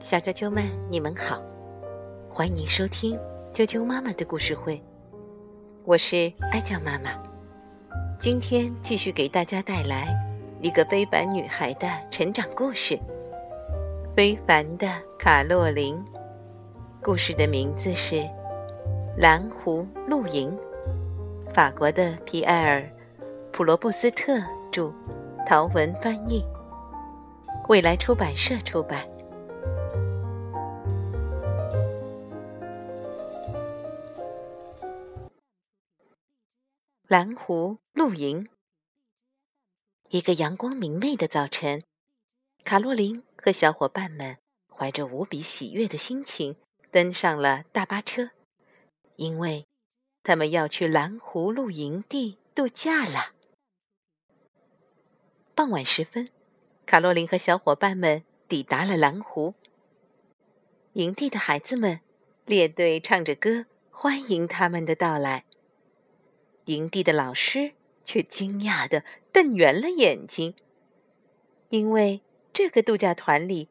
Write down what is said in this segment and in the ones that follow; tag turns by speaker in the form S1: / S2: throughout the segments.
S1: 小啾啾们，你们好，欢迎收听啾啾妈妈的故事会，我是爱酱妈妈。今天继续给大家带来一个非凡女孩的成长故事——非凡的卡洛琳。故事的名字是《蓝湖露营》，法国的皮埃尔·普罗布斯特著，陶文翻译，未来出版社出版。蓝湖露营。一个阳光明媚的早晨，卡洛琳和小伙伴们怀着无比喜悦的心情登上了大巴车，因为他们要去蓝湖露营地度假了。傍晚时分，卡洛琳和小伙伴们抵达了蓝湖。营地的孩子们列队唱着歌，欢迎他们的到来。营地的老师却惊讶的瞪圆了眼睛，因为这个度假团里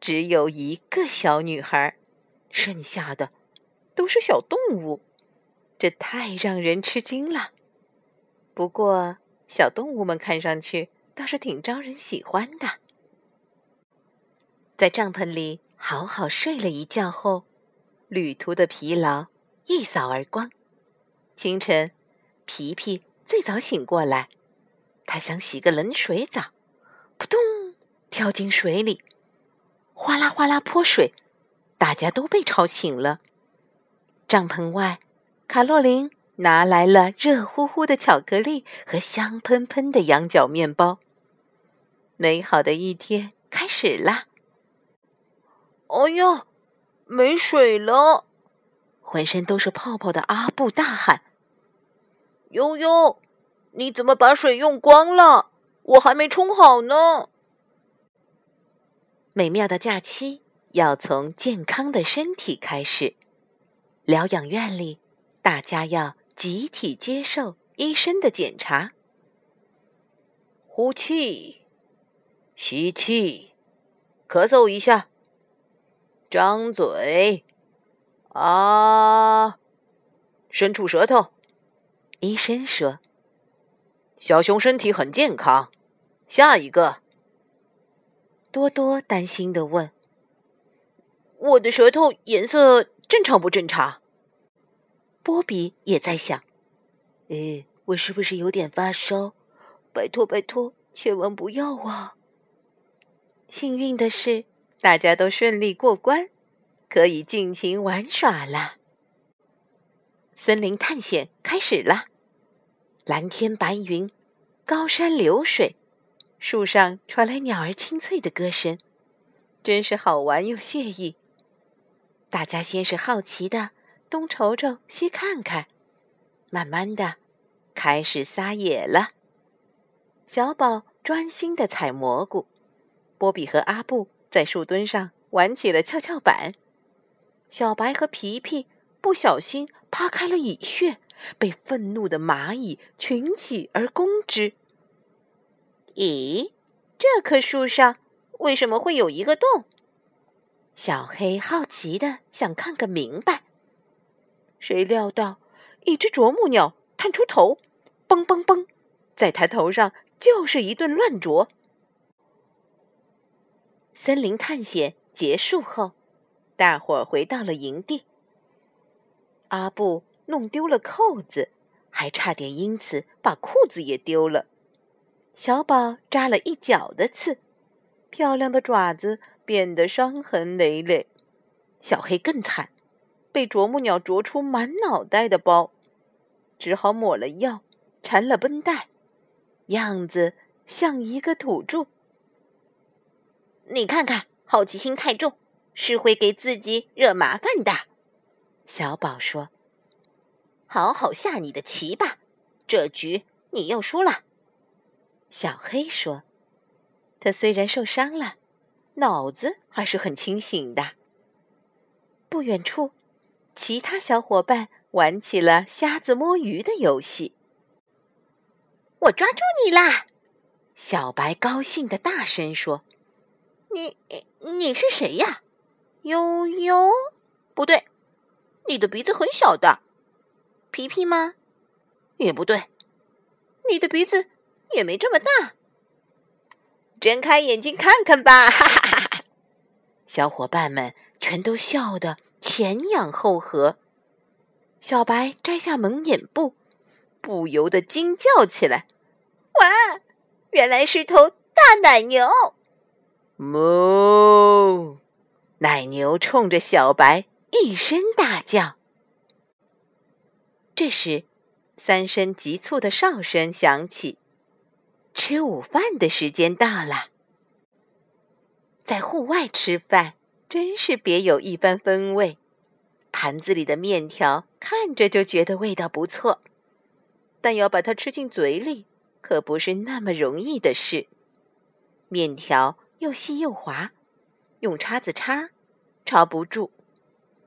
S1: 只有一个小女孩，剩下的都是小动物，这太让人吃惊了。不过，小动物们看上去倒是挺招人喜欢的。在帐篷里好好睡了一觉后，旅途的疲劳一扫而光。清晨。皮皮最早醒过来，他想洗个冷水澡，扑通跳进水里，哗啦哗啦泼水，大家都被吵醒了。帐篷外，卡洛琳拿来了热乎乎的巧克力和香喷喷的羊角面包。美好的一天开始啦！
S2: 哎呀，没水了！
S1: 浑身都是泡泡的阿布大喊。
S2: 悠悠，你怎么把水用光了？我还没冲好呢。
S1: 美妙的假期要从健康的身体开始。疗养院里，大家要集体接受医生的检查。
S2: 呼气，吸气，咳嗽一下，张嘴，啊，伸出舌头。
S1: 医生说：“
S2: 小熊身体很健康。”下一个，
S1: 多多担心的问：“
S2: 我的舌头颜色正常不正常？”
S1: 波比也在想：“诶，我是不是有点发烧？
S2: 拜托拜托，千万不要啊！”
S1: 幸运的是，大家都顺利过关，可以尽情玩耍了。森林探险开始了，蓝天白云，高山流水，树上传来鸟儿清脆的歌声，真是好玩又惬意。大家先是好奇的东瞅瞅西看看，慢慢的开始撒野了。小宝专心的采蘑菇，波比和阿布在树墩上玩起了跷跷板，小白和皮皮。不小心扒开了蚁穴，被愤怒的蚂蚁群起而攻之。
S2: 咦，这棵树上为什么会有一个洞？
S1: 小黑好奇的想看个明白。谁料到，一只啄木鸟探出头，嘣嘣嘣，在它头上就是一顿乱啄。森林探险结束后，大伙儿回到了营地。阿布弄丢了扣子，还差点因此把裤子也丢了。小宝扎了一脚的刺，漂亮的爪子变得伤痕累累。小黑更惨，被啄木鸟啄出满脑袋的包，只好抹了药，缠了绷带，样子像一个土著。
S2: 你看看，好奇心太重，是会给自己惹麻烦的。
S1: 小宝说：“
S2: 好好下你的棋吧，这局你又输了。”
S1: 小黑说：“他虽然受伤了，脑子还是很清醒的。”不远处，其他小伙伴玩起了瞎子摸鱼的游戏。
S2: “我抓住你啦！”
S1: 小白高兴的大声说：“
S2: 你你是谁呀？悠悠？不对，你的鼻子很小的。皮皮吗？也不对，你的鼻子也没这么大。睁开眼睛看看吧！哈哈哈哈！
S1: 小伙伴们全都笑得前仰后合。小白摘下蒙眼布，不由得惊叫起来：“
S2: 哇，原来是头大奶牛！”
S1: 哞！奶牛冲着小白一声大叫。这时，三声急促的哨声响起。吃午饭的时间到了，在户外吃饭真是别有一番风味。盘子里的面条看着就觉得味道不错，但要把它吃进嘴里可不是那么容易的事。面条又细又滑，用叉子插，插不住；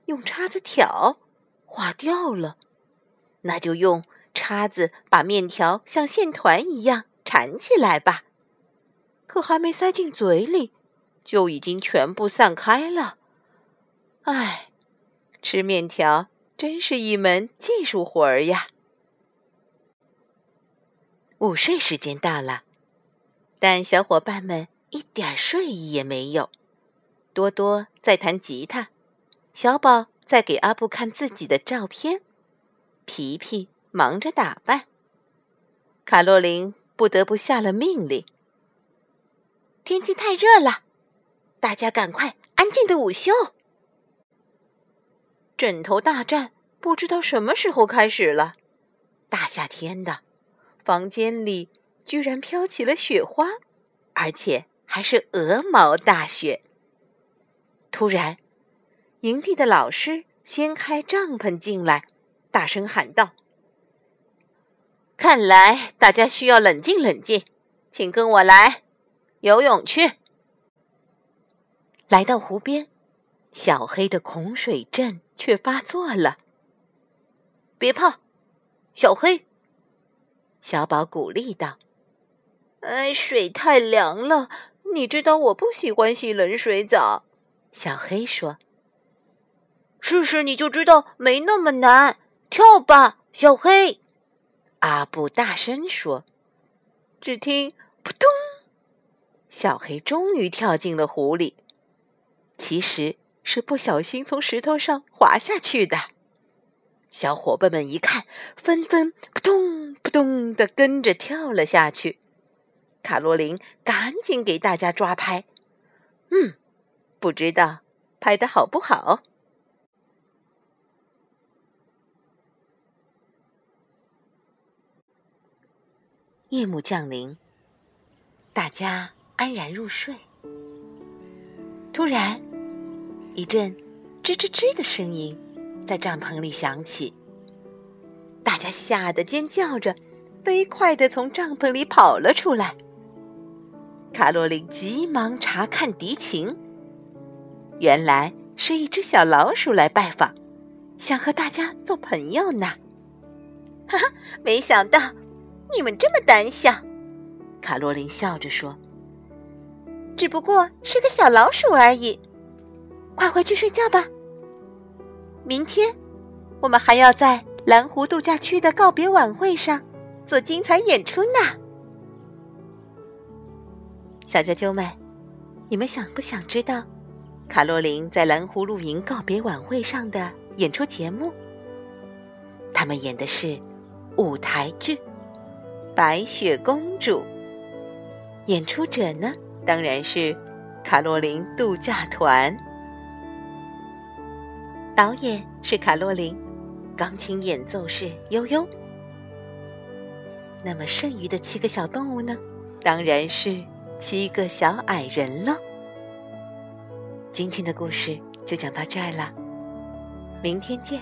S1: 用叉子挑，划掉了。那就用叉子把面条像线团一样。缠起来吧，可还没塞进嘴里，就已经全部散开了。唉，吃面条真是一门技术活儿呀！午睡时间到了，但小伙伴们一点睡意也没有。多多在弹吉他，小宝在给阿布看自己的照片，皮皮忙着打扮，卡洛琳。不得不下了命令。天气太热了，大家赶快安静的午休。枕头大战不知道什么时候开始了。大夏天的，房间里居然飘起了雪花，而且还是鹅毛大雪。突然，营地的老师掀开帐篷进来，大声喊道。看来大家需要冷静冷静，请跟我来游泳去。来到湖边，小黑的恐水症却发作了。
S2: 别怕，小黑。
S1: 小宝鼓励道：“
S2: 哎，水太凉了，你知道我不喜欢洗冷水澡。”
S1: 小黑说：“
S2: 试试你就知道没那么难。跳吧，小黑。”
S1: 阿布大声说：“只听扑通，小黑终于跳进了湖里。其实是不小心从石头上滑下去的。小伙伴们一看，纷纷扑通扑通的跟着跳了下去。卡罗琳赶紧给大家抓拍。嗯，不知道拍的好不好。”夜幕降临，大家安然入睡。突然，一阵吱吱吱的声音在帐篷里响起，大家吓得尖叫着，飞快的从帐篷里跑了出来。卡洛琳急忙查看敌情，原来是一只小老鼠来拜访，想和大家做朋友呢。
S2: 哈哈，没想到。你们这么胆小，
S1: 卡洛琳笑着说：“
S2: 只不过是个小老鼠而已，快回去睡觉吧。明天我们还要在蓝湖度假区的告别晚会上做精彩演出呢。”
S1: 小啾啾们，你们想不想知道卡洛琳在蓝湖露营告别晚会上的演出节目？他们演的是舞台剧。白雪公主，演出者呢，当然是卡洛琳度假团。导演是卡洛琳，钢琴演奏是悠悠。那么剩余的七个小动物呢，当然是七个小矮人了。今天的故事就讲到这儿了，明天见。